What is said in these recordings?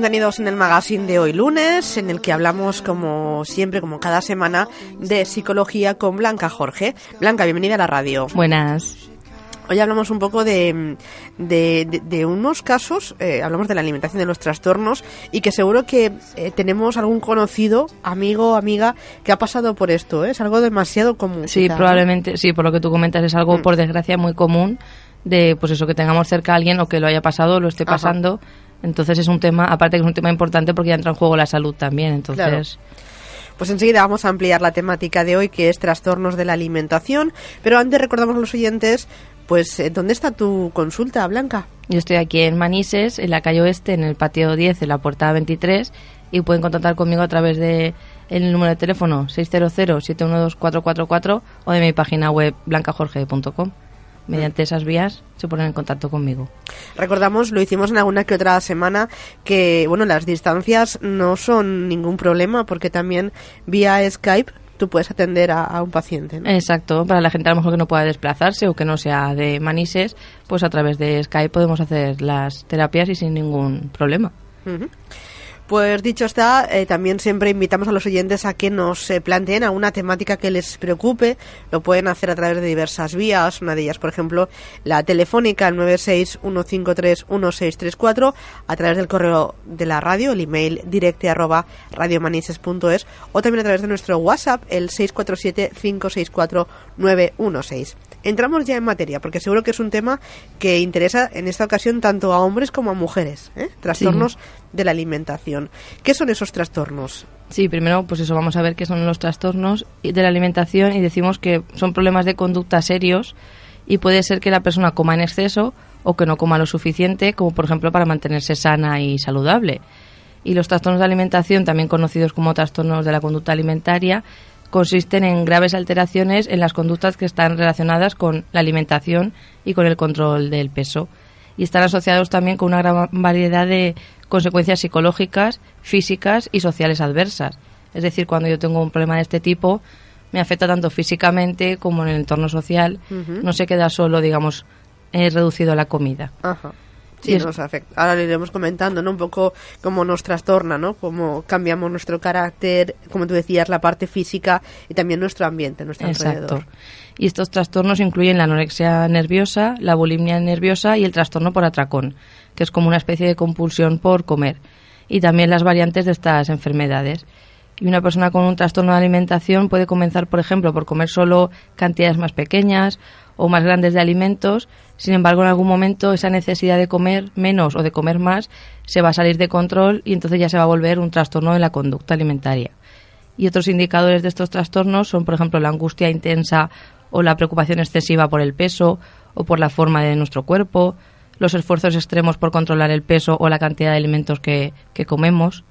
Contenidos en el magazine de hoy lunes, en el que hablamos como siempre, como cada semana, de psicología con Blanca Jorge. Blanca, bienvenida a la radio. Buenas. Hoy hablamos un poco de, de, unos casos, eh, hablamos de la alimentación, de los trastornos, y que seguro que eh, tenemos algún conocido, amigo, amiga, que ha pasado por esto. ¿eh? Es algo demasiado común. Sí, probablemente, sí, por lo que tú comentas, es algo, mm. por desgracia, muy común de, pues eso, que tengamos cerca a alguien o que lo haya pasado o lo esté pasando. Entonces es un tema, aparte que es un tema importante porque ya entra en juego la salud también. Entonces. Pues enseguida vamos a ampliar la temática de hoy, que es trastornos de la alimentación. Pero antes recordamos a los oyentes pues, eh, ¿dónde está tu consulta, Blanca? Yo estoy aquí en Manises, en la calle Oeste, en el patio 10, en la puerta 23, y pueden contactar conmigo a través de el número de teléfono 600-712-444 o de mi página web blancajorge.com. Mediante esas vías se ponen en contacto conmigo. Recordamos, lo hicimos en alguna que otra semana, que bueno, las distancias no son ningún problema porque también vía Skype tú puedes atender a, un paciente. Exacto, para la gente a lo mejor que no pueda desplazarse o que no sea de Manises, pues a través de Skype podemos hacer las terapias y sin ningún problema. Pues dicho está, eh, también siempre invitamos a los oyentes a que nos eh, planteen alguna temática que les preocupe. Lo pueden hacer a través de diversas vías. Una de ellas, por ejemplo, la telefónica, el 961531634, a través del correo de la radio, el email directe arroba radiomanises.es, o también a través de nuestro WhatsApp, el 647-564-916 entramos ya en materia, porque seguro que es un tema que interesa en esta ocasión tanto a hombres como a mujeres, ¿eh? trastornos de la alimentación. ¿Qué son esos trastornos? Sí, primero, pues eso, vamos a ver qué son los trastornos de la alimentación y decimos que son problemas de conducta serios y puede ser que la persona coma en exceso o que no coma lo suficiente, como por ejemplo para mantenerse sana y saludable. Y los trastornos de alimentación, también conocidos como trastornos de la conducta alimentaria, consisten en graves alteraciones en las conductas que están relacionadas con la alimentación y con el control del peso. Y están asociados también con una gran variedad de consecuencias psicológicas, físicas y sociales adversas. Es decir, cuando yo tengo un problema de este tipo, me afecta tanto físicamente como en el entorno social. No se queda solo, digamos, eh, reducido a la comida. Sí, nos afecta. Ahora le iremos comentando, ¿no? Un poco cómo nos trastorna, ¿no? Cómo cambiamos nuestro carácter, como tú decías, la parte física y también nuestro ambiente, nuestro Exacto. Y estos trastornos incluyen la anorexia nerviosa, la bulimia nerviosa y el trastorno por atracón, que es como una especie de compulsión por comer. Y también las variantes de estas enfermedades. Y una persona con un trastorno de alimentación puede comenzar, por ejemplo, por comer solo cantidades más pequeñas o más grandes de alimentos. Sin embargo, en algún momento esa necesidad de comer menos o de comer más se va a salir de control y entonces ya se va a volver un trastorno de la conducta alimentaria. Y otros indicadores de estos trastornos son, por ejemplo, la angustia intensa o la preocupación excesiva por el peso o por la forma de nuestro cuerpo, los esfuerzos extremos por controlar el peso o la cantidad de alimentos que, que comemos.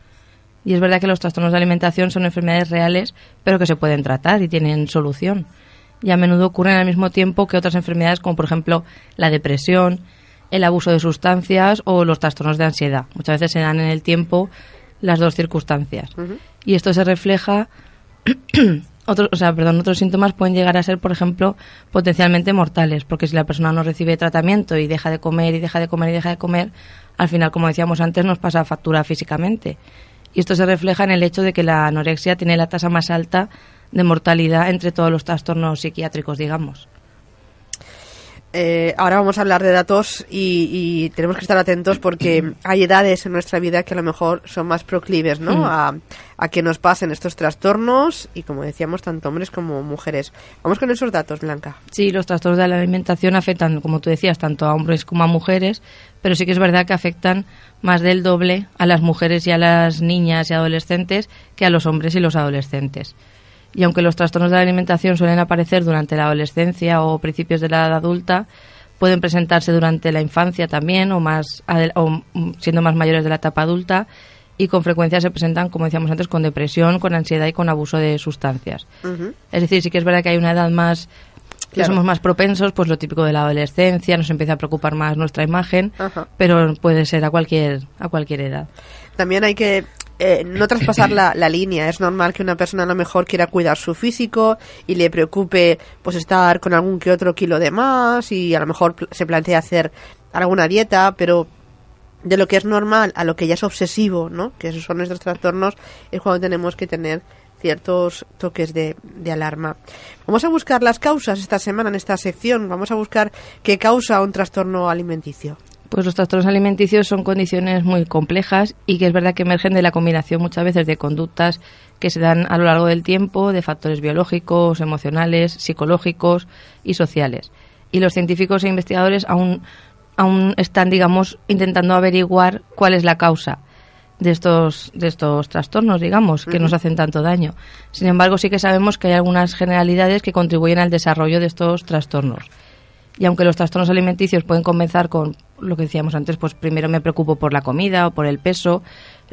Y es verdad que los trastornos de alimentación son enfermedades reales, pero que se pueden tratar y tienen solución y a menudo ocurren al mismo tiempo que otras enfermedades como por ejemplo la depresión, el abuso de sustancias o los trastornos de ansiedad. Muchas veces se dan en el tiempo las dos circunstancias. Y esto se refleja otros, o sea, perdón, otros síntomas pueden llegar a ser, por ejemplo, potencialmente mortales, porque si la persona no recibe tratamiento y deja de comer y deja de comer y deja de comer, al final, como decíamos antes, nos pasa factura físicamente. Y esto se refleja en el hecho de que la anorexia tiene la tasa más alta de mortalidad entre todos los trastornos psiquiátricos, digamos. Eh, ahora vamos a hablar de datos y, tenemos que estar atentos porque hay edades en nuestra vida que a lo mejor son más proclives ¿no? Mm. a, a, que nos pasen estos trastornos y como decíamos tanto hombres como mujeres. Vamos con esos datos, Blanca. Sí, los trastornos de la alimentación afectan, como tú decías, tanto a hombres como a mujeres, pero sí que es verdad que afectan más del doble a las mujeres y a las niñas y adolescentes que a los hombres y los adolescentes y aunque los trastornos de la alimentación suelen aparecer durante la adolescencia o principios de la edad adulta, pueden presentarse durante la infancia también o, más, o siendo más mayores de la etapa adulta y con frecuencia se presentan, como decíamos antes, con depresión, con ansiedad y con abuso de sustancias. Es decir, sí que es verdad que hay una edad más que somos más propensos, pues lo típico de la adolescencia, nos empieza a preocupar más nuestra imagen, pero puede ser a cualquier a cualquier edad. También hay que eh, no traspasar la, la, línea. Es normal que una persona a lo mejor quiera cuidar su físico y le preocupe pues estar con algún que otro kilo de más y a lo mejor se plantea hacer alguna dieta, pero de lo que es normal a lo que ya es obsesivo, ¿no? Que esos son nuestros trastornos, es cuando tenemos que tener ciertos toques de, de, alarma. Vamos a buscar las causas esta semana en esta sección. Vamos a buscar qué causa un trastorno alimenticio. Pues los trastornos alimenticios son condiciones muy complejas y que es verdad que emergen de la combinación muchas veces de conductas que se dan a lo largo del tiempo, de factores biológicos, emocionales, psicológicos y sociales. Y los científicos e investigadores aún, aún están, digamos, intentando averiguar cuál es la causa de estos, de estos trastornos, digamos, que nos hacen tanto daño. Sin embargo, sí que sabemos que hay algunas generalidades que contribuyen al desarrollo de estos trastornos. Y aunque los trastornos alimenticios pueden comenzar con lo que decíamos antes, pues primero me preocupo por la comida o por el peso,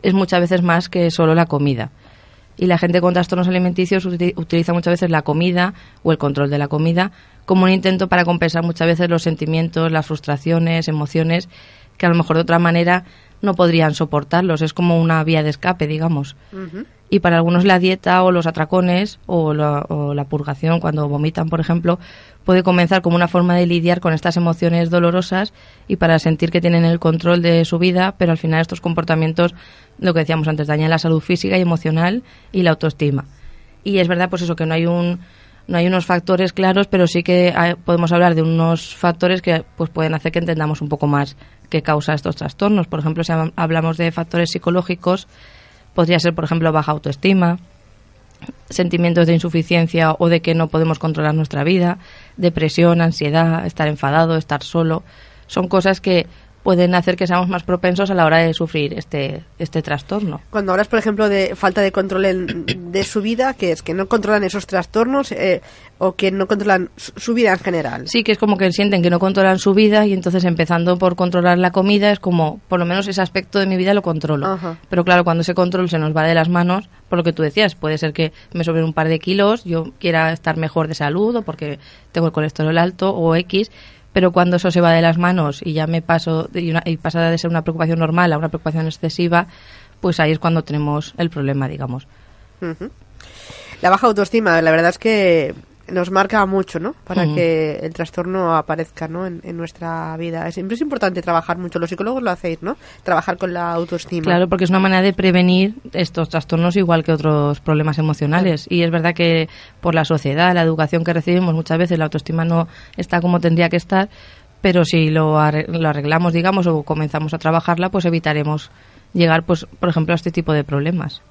es muchas veces más que solo la comida. Y la gente con trastornos alimenticios utiliza muchas veces la comida o el control de la comida como un intento para compensar muchas veces los sentimientos, las frustraciones, emociones que a lo mejor de otra manera no podrían soportarlos. Es como una vía de escape, digamos. Y para algunos la dieta o los atracones o la, purgación, cuando vomitan, por ejemplo, puede comenzar como una forma de lidiar con estas emociones dolorosas y para sentir que tienen el control de su vida, pero al final estos comportamientos, lo que decíamos antes, dañan la salud física y emocional y la autoestima. Y es verdad, pues eso, que no hay un no hay unos factores claros, pero sí que podemos hablar de unos factores que pues pueden hacer que entendamos un poco más qué causa estos trastornos. Por ejemplo, si hablamos de factores psicológicos, podría ser, por ejemplo, baja autoestima, sentimientos de insuficiencia o de que no podemos controlar nuestra vida, depresión, ansiedad, estar enfadado, estar solo. Son cosas que pueden hacer que seamos más propensos a la hora de sufrir este, este trastorno. Cuando hablas, por ejemplo, de falta de control de su vida, que es que no controlan esos trastornos eh, o que no controlan su, vida en general. Sí, que es como que sienten que no controlan su vida y entonces empezando por controlar la comida es como, por lo menos ese aspecto de mi vida lo controlo. Pero claro, cuando ese control se nos va de las manos, por lo que tú decías, puede ser que me sobren un par de kilos, yo quiera estar mejor de salud o porque tengo el colesterol alto o X, pero cuando eso se va de las manos y ya me paso y, y pasa de ser una preocupación normal a una preocupación excesiva, pues ahí es cuando tenemos el problema, digamos. La baja autoestima, la verdad es que nos marca mucho, ¿no? Para que el trastorno aparezca, ¿no? En, nuestra vida. Siempre es importante trabajar mucho. Los psicólogos lo hacéis, ¿no? Trabajar con la autoestima. Claro, porque es una manera de prevenir estos trastornos igual que otros problemas emocionales. Y es verdad que por la sociedad, la educación que recibimos, muchas veces la autoestima no está como tendría que estar, pero si lo, arreglamos, digamos, o comenzamos a trabajarla, pues evitaremos llegar, pues, por ejemplo, a este tipo de problemas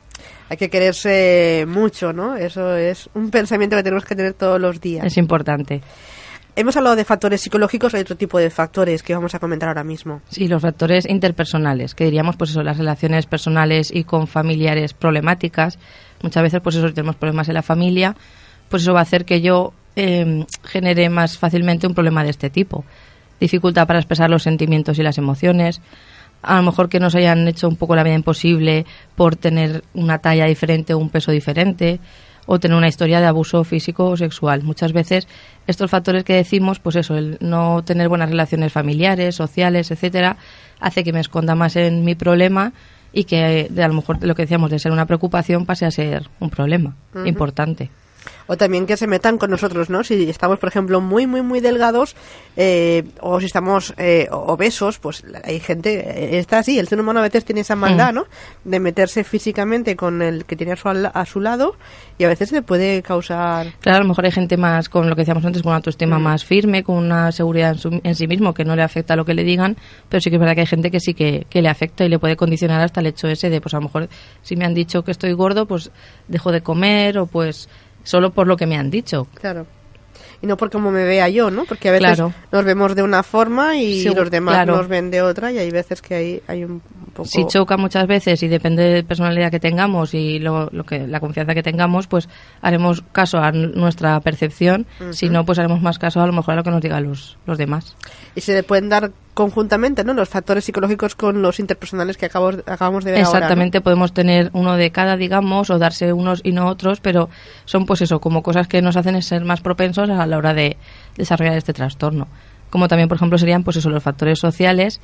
hay que quererse mucho, ¿no? Eso es un pensamiento que tenemos que tener todos los días. Es importante. Hemos hablado de factores psicológicos, hay otro tipo de factores que vamos a comentar ahora mismo. Sí, los factores interpersonales, que diríamos, pues eso, las relaciones personales y con familiares problemáticas. Muchas veces, pues eso, si tenemos problemas en la familia, pues eso va a hacer que yo em, genere más fácilmente un problema de este tipo. Dificultad para expresar los sentimientos y las emociones, a lo mejor que nos hayan hecho un poco la vida imposible por tener una talla diferente o un peso diferente o tener una historia de abuso físico o sexual. Muchas veces estos factores que decimos, pues eso, el no tener buenas relaciones familiares, sociales, etcétera, hace que me esconda más en mi problema y que de, a lo mejor lo que decíamos de ser una preocupación pase a ser un problema importante o también que se metan con nosotros, ¿no? Si estamos, por ejemplo, muy, muy, muy delgados eh, o si estamos eh, obesos, pues hay gente, eh, está así, el ser humano a veces tiene esa maldad, mm. ¿no? De meterse físicamente con el que tiene a su, a su lado y a veces le puede causar... Claro, a lo mejor hay gente más, con lo que decíamos antes, con una autoestima mm. más firme, con una seguridad en, sí mismo, que no le afecta lo que le digan, pero sí que es verdad que hay gente que sí que, que le afecta y le puede condicionar hasta el hecho ese de, pues a lo mejor si me han dicho que estoy gordo, pues dejo de comer o pues solo por lo que me han dicho. Claro. Y no por cómo me vea yo, ¿no? Porque a veces nos vemos de una forma y los demás nos ven de otra y hay veces que hay, hay un poco... Si choca muchas veces y depende de la personalidad que tengamos y lo, lo, que la confianza que tengamos, pues haremos caso a nuestra percepción. Si no, pues haremos más caso a lo mejor a lo que nos digan los, los demás. Y se le pueden dar conjuntamente, ¿no? Los factores psicológicos con los interpersonales que acabamos, acabamos de ver Exactamente, podemos tener uno de cada, digamos, o darse unos y no otros, pero son pues eso, como cosas que nos hacen ser más propensos a la hora de desarrollar este trastorno. Como también, por ejemplo, serían pues eso, los factores sociales,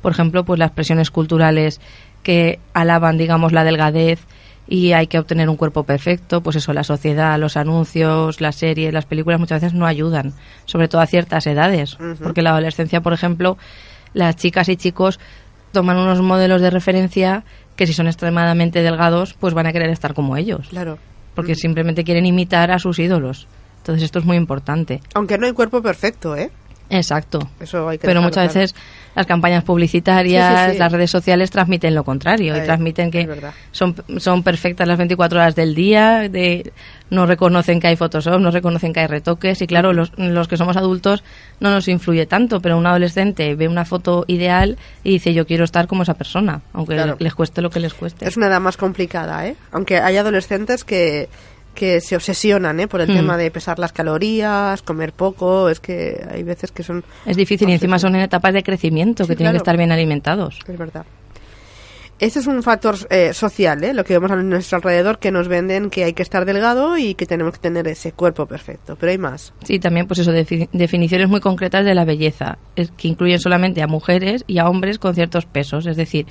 por ejemplo, pues las presiones culturales que alaban, digamos, la delgadez, y hay que obtener un cuerpo perfecto, pues eso, la sociedad, los anuncios, las series, las películas muchas veces no ayudan, sobre todo a ciertas edades, porque la adolescencia, por ejemplo, las chicas y chicos toman unos modelos de referencia que si son extremadamente delgados, pues van a querer estar como ellos. Claro. Porque Mm. simplemente quieren imitar a sus ídolos. Entonces esto es muy importante. Aunque no hay cuerpo perfecto, ¿eh? Exacto. Eso hay que Pero dejarlo muchas claro. veces las campañas publicitarias, Sí, sí, sí. las redes sociales transmiten lo contrario y transmiten que son, son perfectas las 24 horas del día, de, no reconocen que hay Photoshop, no reconocen que hay retoques y claro, los, los que somos adultos no nos influye tanto, pero un adolescente ve una foto ideal y dice yo quiero estar como esa persona, aunque Claro. les cueste lo que les cueste. Es una edad más complicada, ¿eh? Aunque hay adolescentes que, que se obsesionan, ¿eh? Por el Hmm. tema de pesar las calorías, comer poco, es que hay veces que son... Es difícil y encima son en etapas de crecimiento Sí, que tienen claro. que estar bien alimentados. Es verdad. Ese es un factor eh, social, ¿eh? Lo que vemos a nuestro alrededor, que nos venden que hay que estar delgado y que tenemos que tener ese cuerpo perfecto. Pero hay más. Sí, también pues eso, defi- definiciones muy concretas de la belleza, que incluyen solamente a mujeres y a hombres con ciertos pesos. Es decir,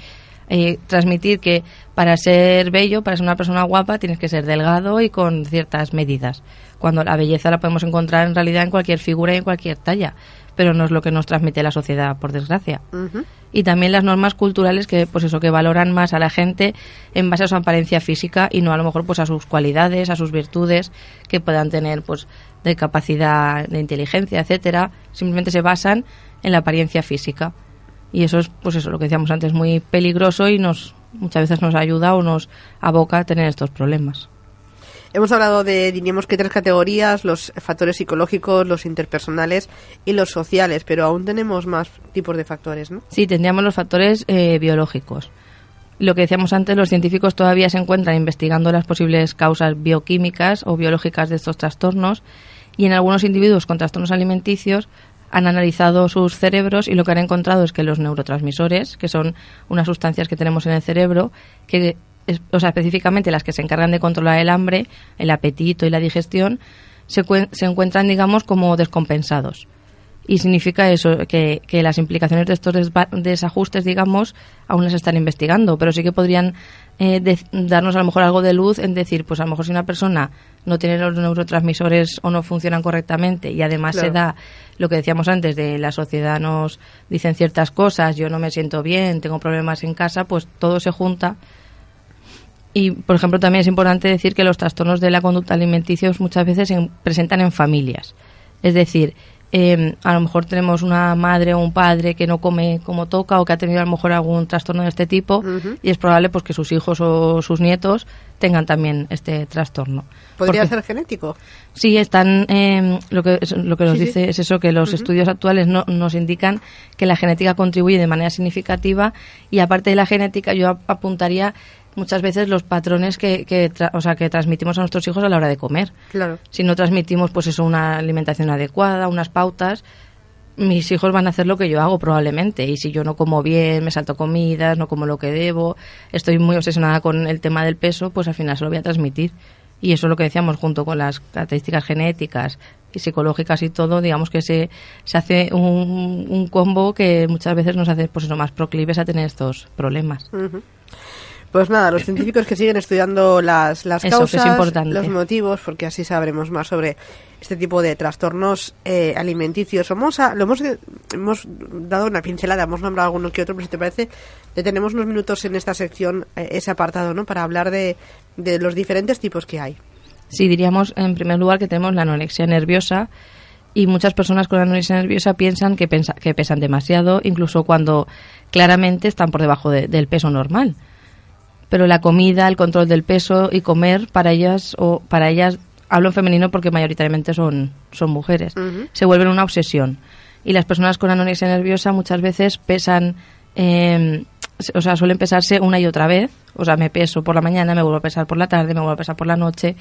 eh, transmitir que para ser bello, para ser una persona guapa, tienes que ser delgado y con ciertas medidas. Cuando la belleza la podemos encontrar en realidad en cualquier figura y en cualquier talla, pero no es lo que nos transmite la sociedad, por desgracia. Y también las normas culturales que, pues eso, que valoran más a la gente en base a su apariencia física y no a lo mejor pues a sus cualidades, a sus virtudes que puedan tener pues de capacidad de inteligencia, etcétera. Simplemente se basan en la apariencia física. Y eso es, pues eso, lo que decíamos antes, muy peligroso y nos muchas veces nos ayuda o nos aboca a tener estos problemas. Hemos hablado de, diríamos que tres categorías, los factores psicológicos, los interpersonales y los sociales, pero aún tenemos más tipos de factores, ¿no? Sí, tendríamos los factores eh, biológicos. Lo que decíamos antes, los científicos todavía se encuentran investigando las posibles causas bioquímicas o biológicas de estos trastornos y en algunos individuos con trastornos alimenticios han analizado sus cerebros y lo que han encontrado es que los neurotransmisores, que son unas sustancias que tenemos en el cerebro, que o sea, específicamente las que se encargan de controlar el hambre, el apetito y la digestión, se, se encuentran, digamos, como descompensados. Y significa eso, que, que las implicaciones de estos desajustes, digamos, aún las están investigando, pero sí que podrían eh, darnos a lo mejor algo de luz en decir, pues a lo mejor si una persona no tiene los neurotransmisores o no funcionan correctamente y además se da lo que decíamos antes de la sociedad nos dicen ciertas cosas, yo no me siento bien, tengo problemas en casa, pues todo se junta y, por ejemplo, también es importante decir que los trastornos de la conducta alimenticia muchas veces se presentan en familias. Es decir, eh, a lo mejor tenemos una madre o un padre que no come como toca o que ha tenido a lo mejor algún trastorno de este tipo y es probable pues que sus hijos o sus nietos tengan también este trastorno. ¿Podría Porque- ser genético? Sí, están. eh, lo que lo que nos Sí, sí. dice es eso que los estudios actuales no, nos indican que la genética contribuye de manera significativa y aparte de la genética yo ap- apuntaría muchas veces los patrones que, que tra- o sea que transmitimos a nuestros hijos a la hora de comer. Claro. Si no transmitimos pues eso una alimentación adecuada, unas pautas, mis hijos van a hacer lo que yo hago probablemente y si yo no como bien, me salto comidas, no como lo que debo, estoy muy obsesionada con el tema del peso, pues al final se lo voy a transmitir. Y eso es lo que decíamos junto con las características genéticas y psicológicas y todo, digamos que se, se hace un, un combo que muchas veces nos hace pues eso, más proclives a tener estos problemas. Pues nada, los científicos que siguen estudiando las, las Eso, causas, los motivos, porque así sabremos más sobre este tipo de trastornos eh, alimenticios. Vamos a, lo hemos, hemos dado una pincelada, hemos nombrado alguno que otro, pero si te parece, detenemos unos minutos en esta sección, eh, ese apartado, ¿no? Para hablar de, de los diferentes tipos que hay. Sí, diríamos en primer lugar que tenemos la anorexia nerviosa y muchas personas con anorexia nerviosa piensan que, pensa- que pesan demasiado, incluso cuando claramente están por debajo de- del peso normal. Pero la comida, el control del peso y comer para ellas o para ellas hablo en femenino porque mayoritariamente son son mujeres. Se vuelven una obsesión y las personas con anorexia nerviosa muchas veces pesan eh, o sea, suelen pesarse una y otra vez. O sea, me peso por la mañana, me vuelvo a pesar por la tarde, me vuelvo a pesar por la noche.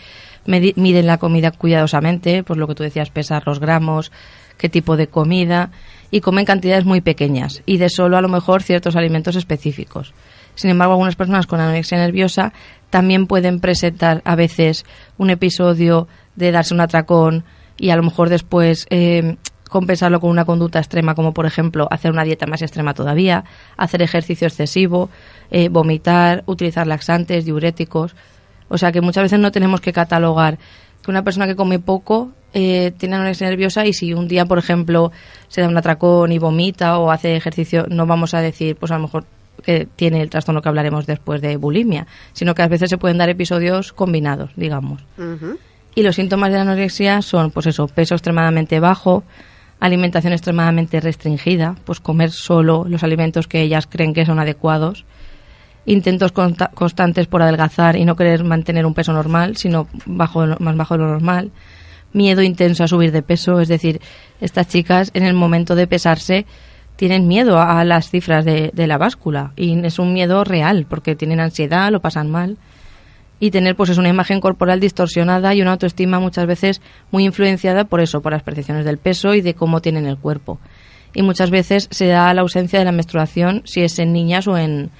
Medi- miden la comida cuidadosamente, pues lo que tú decías, pesar los gramos, qué tipo de comida. Y comen cantidades muy pequeñas y de solo a lo mejor ciertos alimentos específicos. Sin embargo, algunas personas con anorexia nerviosa también pueden presentar a veces un episodio de darse un atracón y a lo mejor después eh, compensarlo con una conducta extrema, como por ejemplo hacer una dieta más extrema todavía, hacer ejercicio excesivo, eh, vomitar, utilizar laxantes, diuréticos. O sea que muchas veces no tenemos que catalogar que una persona que come poco eh, tiene anorexia nerviosa y si un día, por ejemplo, se da un atracón y vomita o hace ejercicio, no vamos a decir, pues a lo mejor que tiene el trastorno que hablaremos después de bulimia, sino que a veces se pueden dar episodios combinados, digamos. Y los síntomas de la anorexia son, pues eso, peso extremadamente bajo, alimentación extremadamente restringida, pues comer solo los alimentos que ellas creen que son adecuados, intentos constantes por adelgazar y no querer mantener un peso normal, sino bajo, más bajo de lo normal, miedo intenso a subir de peso, es decir, estas chicas en el momento de pesarse tienen miedo a las cifras de, de la báscula y es un miedo real porque tienen ansiedad, lo pasan mal y tener pues es una imagen corporal distorsionada y una autoestima muchas veces muy influenciada por eso, por las percepciones del peso y de cómo tienen el cuerpo. Y muchas veces se da la ausencia de la menstruación si es en niñas o en,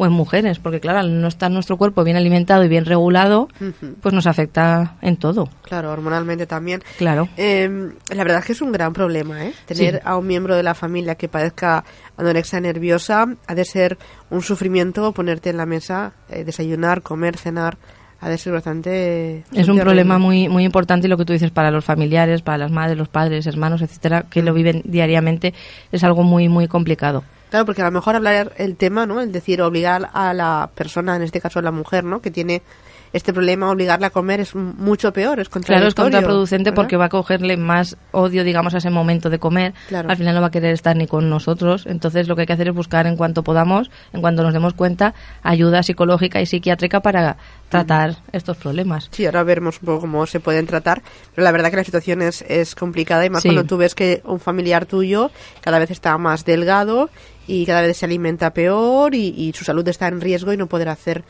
o en mujeres, porque claro, al no estar nuestro cuerpo bien alimentado y bien regulado, pues nos afecta en todo. Claro, hormonalmente también. Claro. Em, la verdad es que es un gran problema, ¿eh? Tener a un miembro de la familia que padezca anorexia nerviosa ha de ser un sufrimiento ponerte en la mesa, eh, desayunar, comer, cenar ha de ser bastante es un problema muy muy importante y lo que tú dices para los familiares para las madres los padres hermanos etcétera que lo viven diariamente es algo muy muy complicado Claro, porque a lo mejor hablar el tema, ¿no? Es decir, obligar a la persona, en este caso a la mujer, ¿no? Que tiene este problema, obligarla a comer es mucho peor, es Claro, es contraproducente porque va a cogerle más odio, digamos, a ese momento de comer. Al final no va a querer estar ni con nosotros. Entonces lo que hay que hacer es buscar en cuanto podamos, en cuanto nos demos cuenta, ayuda psicológica y psiquiátrica para tratar estos problemas. Sí, ahora veremos un poco cómo se pueden tratar, pero la verdad que la situación es, es complicada y más cuando tú ves que un familiar tuyo cada vez está más delgado y cada vez se alimenta peor y, su salud está en riesgo y no poder hacer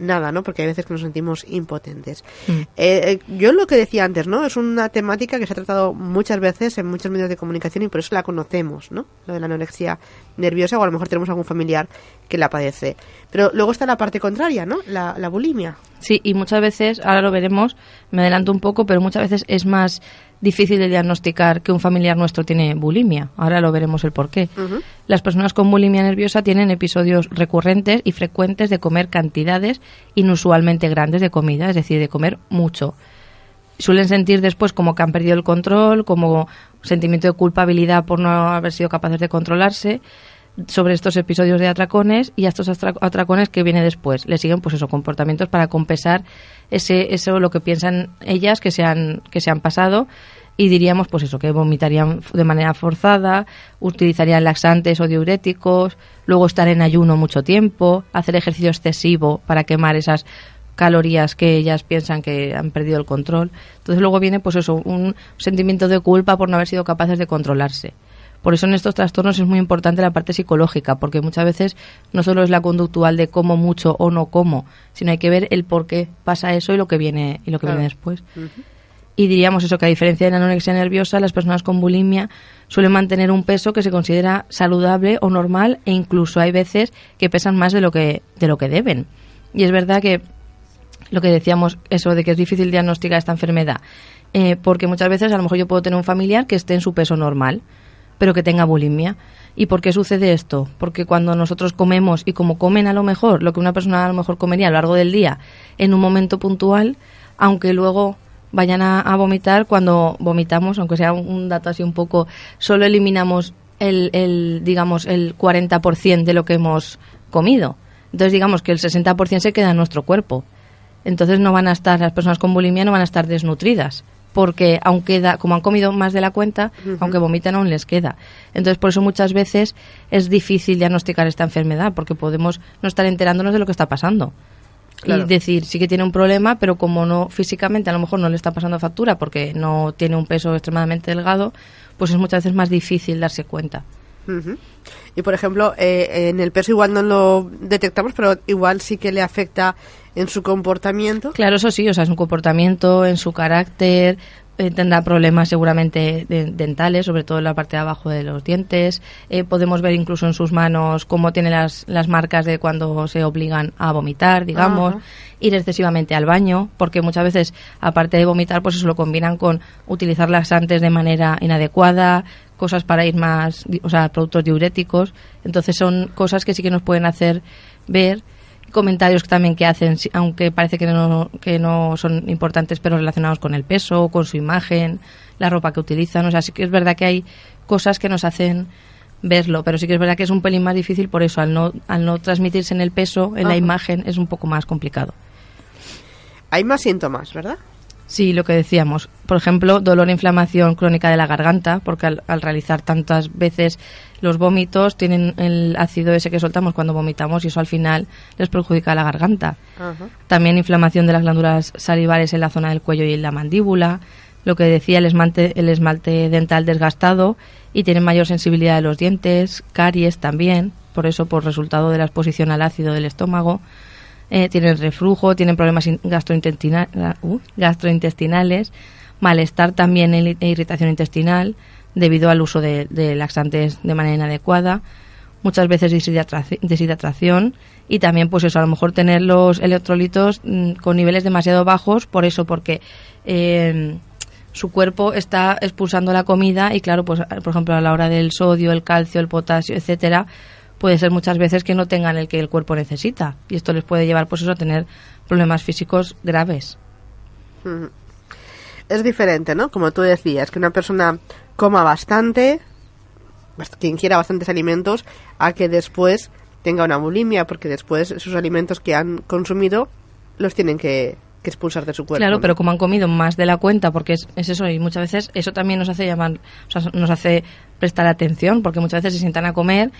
nada, ¿no? Porque hay veces que nos sentimos impotentes. Mm. Eh, eh, yo lo que decía antes, ¿no? Es una temática que se ha tratado muchas veces en muchos medios de comunicación y por eso la conocemos, ¿no? Lo de la anorexia nerviosa o a lo mejor tenemos algún familiar que la padece. Pero luego está la parte contraria, ¿no? La, la bulimia. Sí, y muchas veces, ahora lo veremos, me adelanto un poco, pero muchas veces es más difícil de diagnosticar que un familiar nuestro tiene bulimia. Ahora lo veremos el por qué. Las personas con bulimia nerviosa tienen episodios recurrentes y frecuentes de comer cantidades inusualmente grandes de comida, es decir, de comer mucho. Suelen sentir después como que han perdido el control, como sentimiento de culpabilidad por no haber sido capaces de controlarse sobre estos episodios de atracones y a estos atracones que viene después. Le siguen pues esos comportamientos para compensar ese eso lo que piensan ellas que se han que se han pasado y diríamos pues eso que vomitarían de manera forzada, utilizarían laxantes o diuréticos, luego estar en ayuno mucho tiempo, hacer ejercicio excesivo para quemar esas calorías que ellas piensan que han perdido el control. Entonces luego viene pues eso, un sentimiento de culpa por no haber sido capaces de controlarse. Por eso en estos trastornos es muy importante la parte psicológica, porque muchas veces no solo es la conductual de cómo mucho o no cómo, sino hay que ver el por qué pasa eso y lo que viene y lo que viene después. Y diríamos eso que a diferencia de la anorexia nerviosa, las personas con bulimia suelen mantener un peso que se considera saludable o normal e incluso hay veces que pesan más de lo que de lo que deben. Y es verdad que lo que decíamos eso de que es difícil diagnosticar esta enfermedad, eh, porque muchas veces a lo mejor yo puedo tener un familiar que esté en su peso normal, pero que tenga bulimia. ¿Y por qué sucede esto? Porque cuando nosotros comemos y como comen a lo mejor lo que una persona a lo mejor comería a lo largo del día en un momento puntual, aunque luego vayan a, vomitar, cuando vomitamos, aunque sea un, dato así un poco, solo eliminamos el, el digamos, el 40% de lo que hemos comido. Entonces digamos que el 60% se queda en nuestro cuerpo. Entonces no van a estar, las personas con bulimia no van a estar desnutridas porque aún queda, como han comido más de la cuenta, aunque vomitan aún les queda. Entonces, por eso muchas veces es difícil diagnosticar esta enfermedad, porque podemos no estar enterándonos de lo que está pasando. Y decir, sí que tiene un problema, pero como no físicamente a lo mejor no le está pasando factura porque no tiene un peso extremadamente delgado, pues es muchas veces más difícil darse cuenta. Y por ejemplo, eh, en el peso igual no lo detectamos, pero igual sí que le afecta en su comportamiento. Claro, eso sí, o sea, en su comportamiento, en su carácter, eh, tendrá problemas seguramente dentales, sobre todo en la parte de abajo de los dientes. Eh, podemos ver incluso en sus manos cómo tiene las, las marcas de cuando se obligan a vomitar, digamos. Ir excesivamente al baño, porque muchas veces, aparte de vomitar, pues eso lo combinan con utilizar laxantes de manera inadecuada, cosas para ir más, o sea, productos diuréticos. Entonces son cosas que sí que nos pueden hacer ver comentarios también que hacen, aunque parece que no, que no son importantes, pero relacionados con el peso, con su imagen, la ropa que utilizan. O sea, sí que es verdad que hay cosas que nos hacen verlo, pero sí que es verdad que es un pelín más difícil por eso, al no, al no transmitirse en el peso, en la imagen, es un poco más complicado. Hay más síntomas, ¿verdad? Sí, lo que decíamos. Por ejemplo, dolor e inflamación crónica de la garganta, porque al, realizar tantas veces los vómitos tienen el ácido ese que soltamos cuando vomitamos y eso al final les perjudica la garganta. También inflamación de las glándulas salivares en la zona del cuello y en la mandíbula. Lo que decía el esmalte, el esmalte dental desgastado y tienen mayor sensibilidad de los dientes, caries también, por eso por resultado de la exposición al ácido del estómago eh, tienen reflujo, tienen problemas uh, gastrointestinales, malestar también e irritación intestinal debido al uso de, laxantes de manera inadecuada, muchas veces deshidratación y también pues eso, a lo mejor tener los electrolitos mm, con niveles demasiado bajos, por eso, porque eh, su cuerpo está expulsando la comida y claro, pues por ejemplo a la hora del sodio, el calcio, el potasio, etcétera, puede ser muchas veces que no tengan el que el cuerpo necesita y esto les puede llevar pues eso a tener problemas físicos graves. Es diferente, ¿no? Como tú decías, que una persona coma bastante, quien quiera bastantes alimentos, a que después tenga una bulimia, porque después esos alimentos que han consumido los tienen que, expulsar de su cuerpo. Claro, pero como han comido más de la cuenta, porque es, es, eso, y muchas veces eso también nos hace llamar, o sea, nos hace prestar atención, porque muchas veces se sientan a comer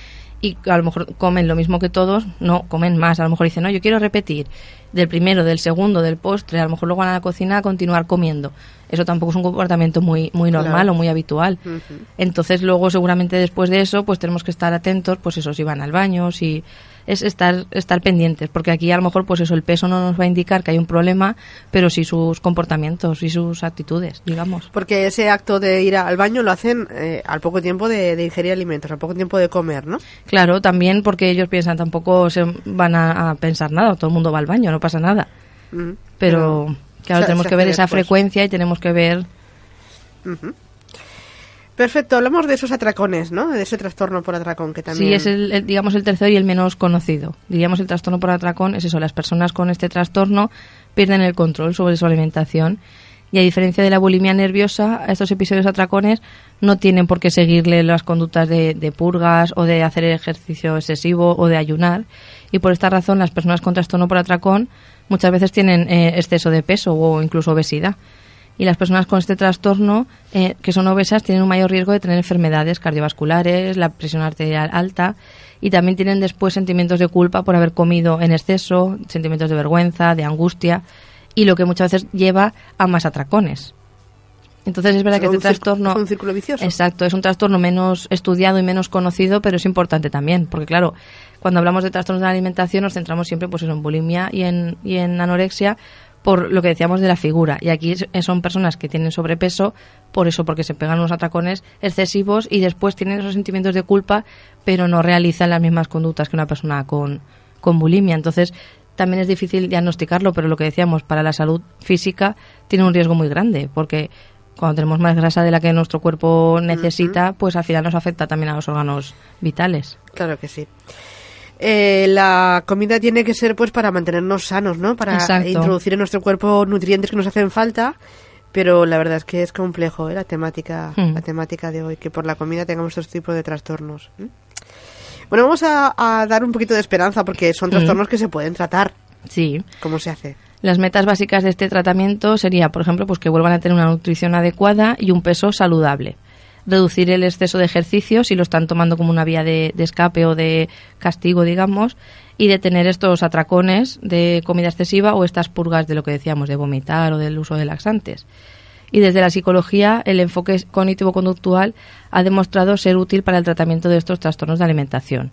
y a lo mejor comen lo mismo que todos, no, comen más. A lo mejor dicen, no, yo quiero repetir del primero, del segundo, del postre, a lo mejor luego van a la cocina a continuar comiendo. Eso tampoco es un comportamiento muy, muy normal o muy habitual. Entonces luego seguramente después de eso pues tenemos que estar atentos, pues eso, si van al baño, si es estar, estar pendientes, porque aquí a lo mejor pues eso, el peso no nos va a indicar que hay un problema, pero sí sus comportamientos y sus actitudes, digamos. Porque ese acto de ir al baño lo hacen eh, al poco tiempo de, ingerir alimentos, al poco tiempo de comer, ¿no? Claro, también porque ellos piensan, tampoco se van a, pensar nada, todo el mundo va al baño, no pasa nada. pero, claro, tenemos que ver esa frecuencia y tenemos que ver... Perfecto, hablamos de esos atracones, ¿no? De ese trastorno por atracón que también... Sí, es el, digamos el tercero y el menos conocido. Diríamos el trastorno por atracón es eso, las personas con este trastorno pierden el control sobre su alimentación y a diferencia de la bulimia nerviosa, estos episodios atracones no tienen por qué seguirle las conductas de, purgas o de hacer ejercicio excesivo o de ayunar y por esta razón las personas con trastorno por atracón muchas veces tienen eh, exceso de peso o incluso obesidad y las personas con este trastorno eh, que son obesas tienen un mayor riesgo de tener enfermedades cardiovasculares, la presión arterial alta y también tienen después sentimientos de culpa por haber comido en exceso, sentimientos de vergüenza, de angustia y lo que muchas veces lleva a más atracones. Entonces es verdad que este trastorno... Es un círculo vicioso. Exacto, es un trastorno menos estudiado y menos conocido, pero es importante también, porque claro, cuando hablamos de trastornos de la alimentación nos centramos siempre pues en bulimia y en, y en anorexia, por lo que decíamos de la figura. Y aquí son personas que tienen sobrepeso, por eso, porque se pegan unos atracones excesivos y después tienen esos sentimientos de culpa, pero no realizan las mismas conductas que una persona con, con bulimia. Entonces, también es difícil diagnosticarlo, pero lo que decíamos, para la salud física tiene un riesgo muy grande, porque cuando tenemos más grasa de la que nuestro cuerpo necesita, pues al final nos afecta también a los órganos vitales. Claro que sí. Eh, la comida tiene que ser pues para mantenernos sanos, ¿no? Para introducir en nuestro cuerpo nutrientes que nos hacen falta. Pero la verdad es que es complejo ¿eh? la temática, hmm. la temática de hoy, que por la comida tengamos estos tipos de trastornos. Bueno, vamos a, dar un poquito de esperanza porque son hmm. trastornos que se pueden tratar. Sí. ¿Cómo se hace? Las metas básicas de este tratamiento sería, por ejemplo, pues que vuelvan a tener una nutrición adecuada y un peso saludable reducir el exceso de ejercicio si lo están tomando como una vía de, escape o de castigo, digamos, y de tener estos atracones de comida excesiva o estas purgas de lo que decíamos, de vomitar o del uso de laxantes. Y desde la psicología, el enfoque cognitivo-conductual ha demostrado ser útil para el tratamiento de estos trastornos de alimentación.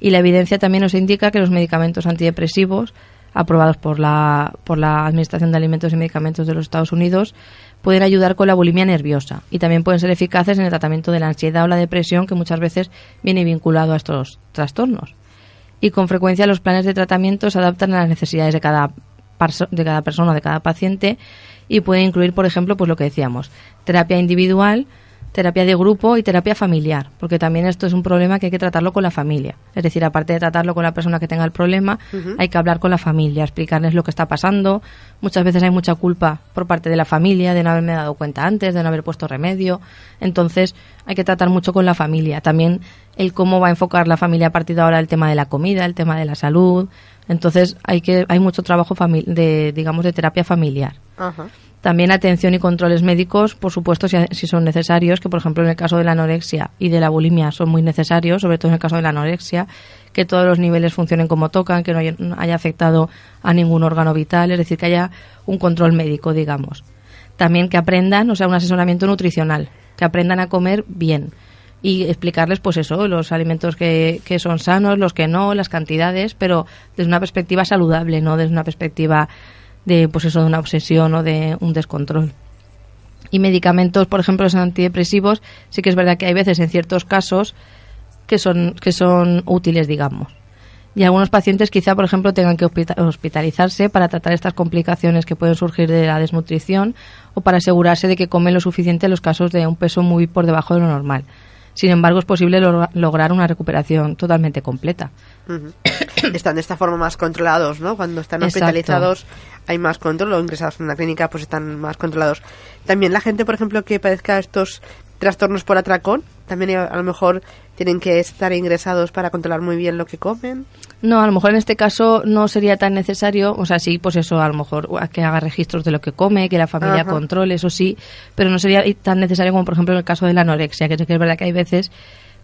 Y la evidencia también nos indica que los medicamentos antidepresivos aprobados por la, por la Administración de Alimentos y Medicamentos de los Estados Unidos pueden ayudar con la bulimia nerviosa y también pueden ser eficaces en el tratamiento de la ansiedad o la depresión que muchas veces viene vinculado a estos trastornos. Y con frecuencia los planes de tratamiento se adaptan a las necesidades de cada, de cada persona, de cada paciente y pueden incluir, por ejemplo, pues lo que decíamos, terapia individual terapia de grupo y terapia familiar, porque también esto es un problema que hay que tratarlo con la familia. Es decir, aparte de tratarlo con la persona que tenga el problema, hay que hablar con la familia, explicarles lo que está pasando. Muchas veces hay mucha culpa por parte de la familia de no haberme dado cuenta antes, de no haber puesto remedio. Entonces, hay que tratar mucho con la familia. También el cómo va a enfocar la familia a partir de ahora el tema de la comida, el tema de la salud. Entonces, hay que hay mucho trabajo de digamos de terapia familiar. Ajá. También atención y controles médicos, por supuesto, si, son necesarios, que por ejemplo en el caso de la anorexia y de la bulimia son muy necesarios, sobre todo en el caso de la anorexia, que todos los niveles funcionen como tocan, que no haya, afectado a ningún órgano vital, es decir, que haya un control médico, digamos. También que aprendan, o sea, un asesoramiento nutricional, que aprendan a comer bien y explicarles, pues eso, los alimentos que, que son sanos, los que no, las cantidades, pero desde una perspectiva saludable, no desde una perspectiva de pues eso de una obsesión o de un descontrol. Y medicamentos, por ejemplo, los antidepresivos, sí que es verdad que hay veces en ciertos casos que son que son útiles, digamos. Y algunos pacientes quizá, por ejemplo, tengan que hospitalizarse para tratar estas complicaciones que pueden surgir de la desnutrición o para asegurarse de que comen lo suficiente en los casos de un peso muy por debajo de lo normal. Sin embargo, es posible lograr una recuperación totalmente completa. Están de esta forma más controlados, ¿no? Cuando están hospitalizados hay más control o ingresados en una clínica pues están más controlados. También la gente, por ejemplo, que padezca estos trastornos por atracón, también a lo mejor tienen que estar ingresados para controlar muy bien lo que comen. No, a lo mejor en este caso no sería tan necesario, o sea, sí, pues eso, a lo mejor que haga registros de lo que come, que la familia controle, eso sí, pero no sería tan necesario como por ejemplo en el caso de la anorexia, que es verdad que hay veces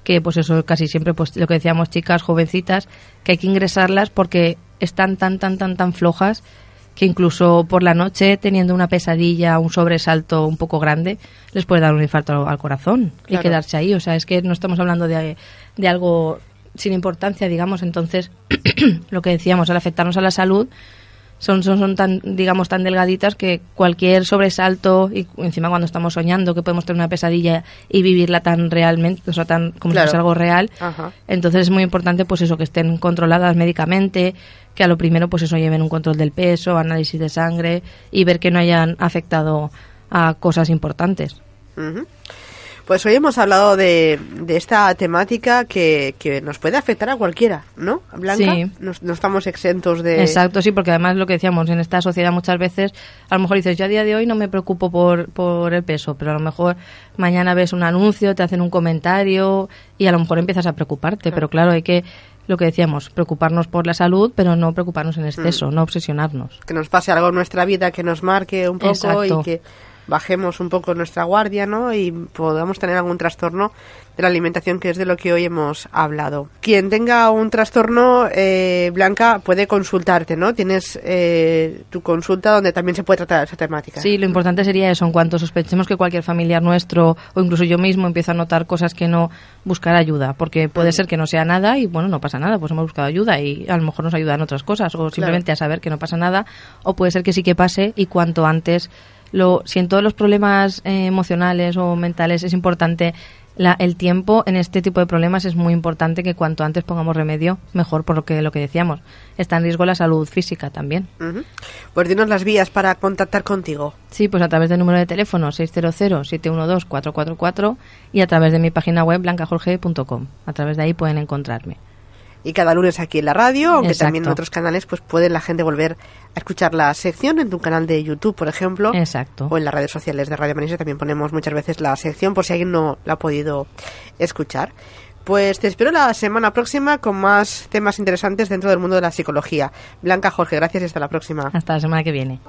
que pues eso casi siempre pues lo que decíamos chicas jovencitas que hay que ingresarlas porque están tan tan tan tan flojas que incluso por la noche teniendo una pesadilla, un sobresalto un poco grande, les puede dar un infarto al corazón y quedarse ahí. O sea, es que no estamos hablando de, de algo sin importancia, digamos. Entonces, lo que decíamos, al afectarnos a la salud, son, son, son tan, digamos, tan delgaditas que cualquier sobresalto, y encima cuando estamos soñando que podemos tener una pesadilla y vivirla tan realmente, o sea, tan como si fuese algo real, entonces es muy importante, pues eso, que estén controladas médicamente, que a lo primero, pues eso, lleven un control del peso, análisis de sangre y ver que no hayan afectado a cosas importantes. Pues hoy hemos hablado de, de esta temática que, que, nos puede afectar a cualquiera, ¿no? Blanca, sí. no, estamos exentos de... Exacto, sí, porque además lo que decíamos, en esta sociedad muchas veces, a lo mejor dices, yo a día de hoy no me preocupo por, por el peso, pero a lo mejor mañana ves un anuncio, te hacen un comentario y a lo mejor empiezas a preocuparte, pero claro, hay que lo que decíamos, preocuparnos por la salud, pero no preocuparnos en exceso, mm. no obsesionarnos. Que nos pase algo en nuestra vida que nos marque un poco y que bajemos un poco nuestra guardia, ¿no? Y podamos tener algún trastorno de la alimentación, que es de lo que hoy hemos hablado. Quien tenga un trastorno, eh, Blanca, puede consultarte, ¿no? Tienes eh, tu consulta donde también se puede tratar esa temática. Sí, lo importante sería eso, en cuanto sospechemos que cualquier familiar nuestro o incluso yo mismo empiezo a notar cosas que no, buscar ayuda, porque puede ser que no sea nada y bueno, no pasa nada, pues hemos buscado ayuda y a lo mejor nos ayudan otras cosas o simplemente a saber que no pasa nada o puede ser que sí que pase y cuanto antes lo, si en todos los problemas eh, emocionales o mentales es importante la, el tiempo en este tipo de problemas es muy importante que cuanto antes pongamos remedio, mejor por lo que, lo que decíamos. Está en riesgo la salud física también. Pues dinos las vías para contactar contigo. Sí, pues a través del número de teléfono 600-712-444 y a través de mi página web blancajorge.com. A través de ahí pueden encontrarme y cada lunes aquí en la radio, aunque también en otros canales, pues puede la gente volver a escuchar la sección en tu canal de YouTube, por ejemplo. Exacto. O en las redes sociales de Radio Manisa también ponemos muchas veces la sección por si alguien no la ha podido escuchar. Pues te espero la semana próxima con más temas interesantes dentro del mundo de la psicología. Blanca Jorge, gracias y hasta la próxima. Hasta la semana que viene.